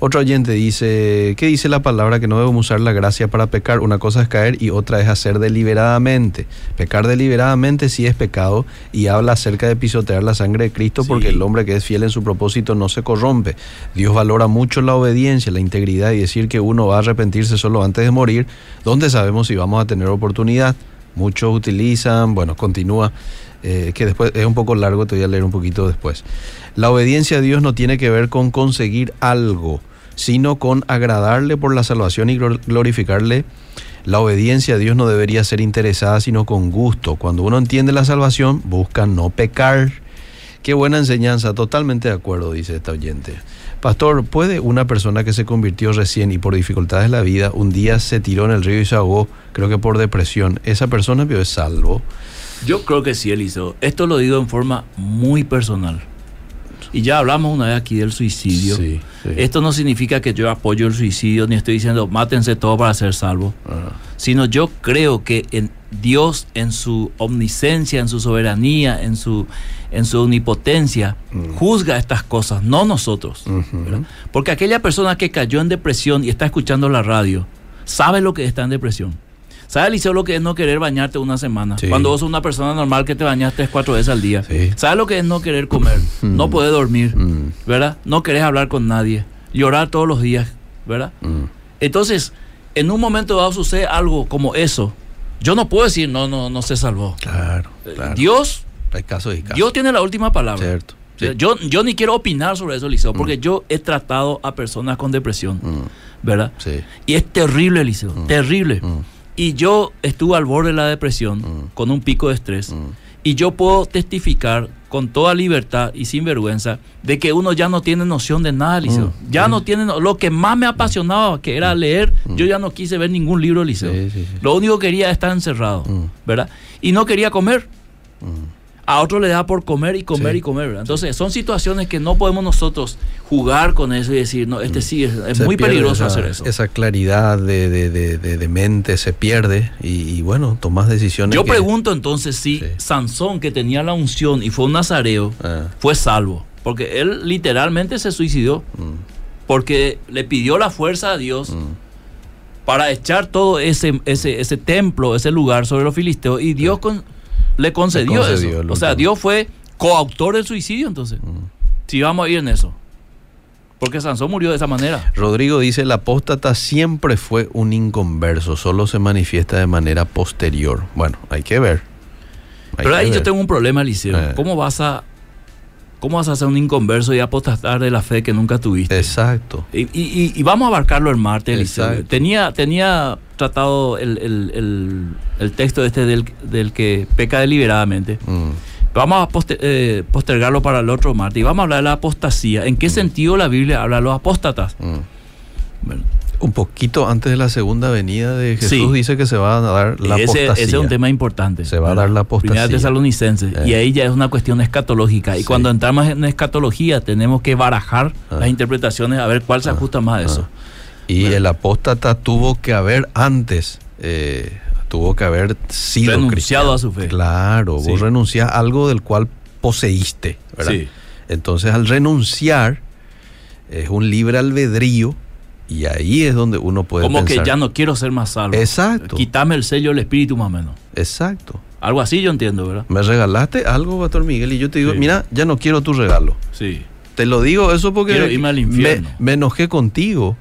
Otro oyente dice, ¿qué dice la palabra? Que no debemos usar la gracia para pecar. Una cosa es caer y otra es hacer deliberadamente. Pecar deliberadamente sí es pecado y habla acerca de pisotear la sangre de Cristo porque el hombre que es fiel en su propósito no se corrompe. Dios valora mucho la obediencia, la integridad y decir que uno va a arrepentirse solo antes de morir, donde sabemos si vamos a tener oportunidad. Muchos utilizan, bueno, continúa, eh, que después es un poco largo, te voy a leer un poquito después. La obediencia a Dios no tiene que ver con conseguir algo, sino con agradarle por la salvación y glor- glorificarle. La obediencia a Dios no debería ser interesada, sino con gusto. Cuando uno entiende la salvación, busca no pecar. Qué buena enseñanza, totalmente de acuerdo, dice esta oyente. Pastor, ¿puede una persona que se convirtió recién y por dificultades de la vida, un día se tiró en el río y se ahogó, creo que por depresión, esa persona vio es salvo?
Yo creo que sí, Eliseo. Esto lo digo en forma muy personal. Y ya hablamos una vez aquí del suicidio.
Sí, sí.
Esto no significa que yo apoyo el suicidio ni estoy diciendo mátense todos para ser salvos.
Ah,
sino yo creo que en Dios en su omniscencia, en su soberanía, en su, en su omnipotencia,
Mm.
juzga estas cosas, no nosotros. Porque aquella persona que cayó en depresión y está escuchando la radio, sabe lo que está en depresión. ¿Sabe, Eliseo, lo que es no querer bañarte una semana?
Sí.
Cuando vos sos una persona normal que te bañas tres, cuatro veces al día.
Sí.
¿Sabe lo que es no querer comer?
Mm.
No poder dormir,
Mm,
¿verdad? No querés hablar con nadie. Llorar todos los días, ¿verdad?
mm.
Entonces, en un momento dado sucede algo como eso, yo no puedo decir, no, no, no se salvó.
Claro,
Eh,
claro.
Dios,
Hay casos y casos.
Dios tiene la última palabra.
Cierto. sí.
Yo, yo ni quiero opinar sobre eso, Liceo, porque yo he tratado a personas con depresión, ¿verdad?
sí.
Y es terrible, Liceo, terrible. Y yo estuve al borde de la depresión,
Mm.
con un pico de estrés.
mm.
Y yo puedo testificar con toda libertad y sin vergüenza de que uno ya no tiene noción de nada, Liceo.
Mm,
Ya no tiene... no- Lo que más me apasionaba, que era leer, yo ya no quise ver ningún libro, Liceo.
Sí, sí, sí.
Lo único que quería era estar encerrado. ¿verdad? Y no quería comer. A otro le da por comer y comer
Sí.
y comer, ¿verdad? Entonces, son situaciones que no podemos nosotros jugar con eso y decir, no, este sí, es, muy peligroso
esa,
hacer eso.
Esa claridad de, de- de- de- mente se pierde y, y bueno, tomas decisiones.
Yo
que-
pregunto entonces si
Sí.
Sansón, que tenía la unción y fue un nazareo,
Ah,
fue salvo. Porque él literalmente se suicidó.
mm,
Porque le pidió la fuerza a Dios
mm.
para echar todo ese, ese, ese templo, ese lugar sobre los filisteos. Y Dios con- le concedió,
Le concedió
eso. O sea. Dios fue coautor del suicidio entonces.
Mm.
Si vamos a ir en eso. Porque Sansón murió de esa manera.
Rodrigo dice, el apóstata siempre fue un inconverso, solo se manifiesta de manera posterior. Bueno, hay que ver. Hay
Pero
que
ahí yo tengo un problema, Eliseo.
Eh.
¿Cómo vas a cómo vas a ser un inconverso y apostatar de la fe que nunca tuviste?
Exacto.
Y, y- vamos a abarcarlo el martes, Eliseo. Tenía, tenía tratado el, el- el- el texto este del, del que peca deliberadamente.
Mm.
Vamos a poste- eh, postergarlo para el otro martes y vamos a hablar de la apostasía. ¿En qué sentido la Biblia habla de los apóstatas?
Mm.
Bueno,
Un poquito antes de la segunda venida de Jesús
Sí.
dice que se va a dar la
ese,
apostasía.
ese es un tema importante.
Se va a dar la apostasía.
Primera Tesalonicenses.
Eh.
Y ahí ya es una cuestión escatológica. Y
Sí.
cuando entramos en escatología tenemos que barajar
Ah.
las interpretaciones a ver cuál se ajusta más a eso.
Y
Bueno.
el apóstata tuvo que haber antes, eh, tuvo que haber sido
Renunciado
cristiano.
a su fe.
Claro,
Sí.
vos renunciás a algo del cual poseíste, ¿verdad?
Sí.
Entonces al renunciar es un libre albedrío y ahí es donde uno puede
Como
pensar.
que ya no quiero ser más salvo.
Exacto.
Quítame el sello del espíritu más o menos.
Exacto.
Algo así yo entiendo, ¿verdad?
Me regalaste algo, Pastor Miguel, y yo te digo,
Sí.
mira, ya no quiero tu regalo.
Sí.
Te lo digo eso porque
Quiero irme al
me,
infierno.
me enojé contigo,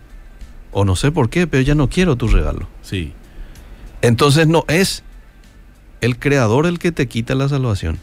o no sé por qué, pero ya no quiero tu regalo.
Sí.
Entonces no es el creador el que te quita la salvación.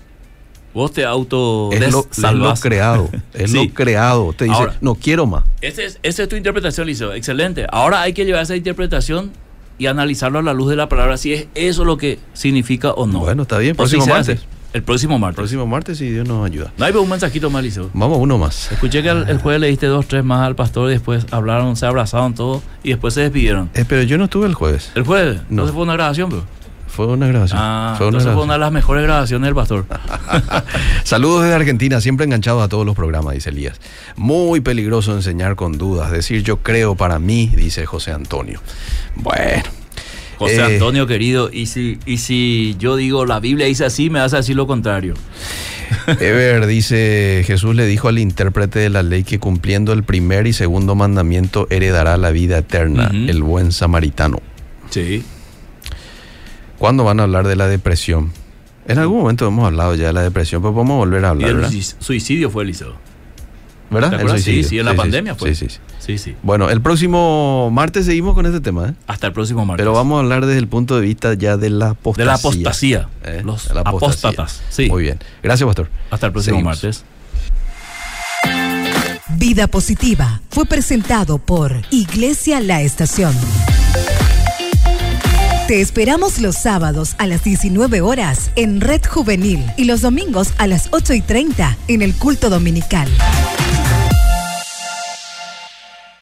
Vos te auto
Es lo, es lo
salvás.
creado. [laughs] Es
Sí.
lo creado. Te dice,
Ahora.
no quiero más.
Es- esa es tu interpretación, Liceo. Excelente. Ahora hay que llevar esa interpretación y analizarlo a la luz de la palabra, si es eso lo que significa o no.
Bueno, está bien.
Si
Próximo
se
martes.
hace. El próximo martes.
Próximo martes, si Dios nos ayuda.
No hay un mensajito más, Liceo.
Vamos uno más.
Escuché que el, el jueves le diste dos, tres más al pastor y después hablaron, se abrazaron todos y después se despidieron.
Eh, pero yo no estuve el jueves.
El jueves,
No.
entonces fue una grabación, pero.
Fue una grabación.
Ah,
fue una
entonces fue una de las mejores grabaciones del pastor. [laughs]
Saludos desde Argentina, siempre enganchados a todos los programas, dice Elías. Muy peligroso enseñar con dudas, decir yo creo para mí, dice José Antonio. Bueno.
José
eh,
Antonio, querido, y si, y si yo digo la Biblia dice así, me vas a decir lo contrario. [laughs]
Ever dice, Jesús le dijo al intérprete de la ley que cumpliendo el primer y segundo mandamiento heredará la vida eterna, el buen samaritano.
Sí.
¿Cuándo van a hablar de la depresión? En algún momento hemos hablado ya de la depresión, pero podemos volver a
Y
hablar,
el suicidio fue Eliseo.
¿Verdad?
Sí, sí, en la pandemia fue.
Sí, sí, sí.
Sí, sí.
Bueno, el próximo martes seguimos con este tema, ¿eh?
Hasta el próximo martes.
Pero vamos a hablar desde el punto de vista ya de la apostasía.
de la apostasía.
¿eh?
Los
la apostasía.
apóstatas. Sí.
Muy bien. Gracias, Pastor.
Hasta el próximo
Seguimos.
martes.
Vida Positiva fue presentado por Iglesia La Estación. Te esperamos los sábados a las 19 horas en Red Juvenil y los domingos a las 8 y 30 en el culto dominical.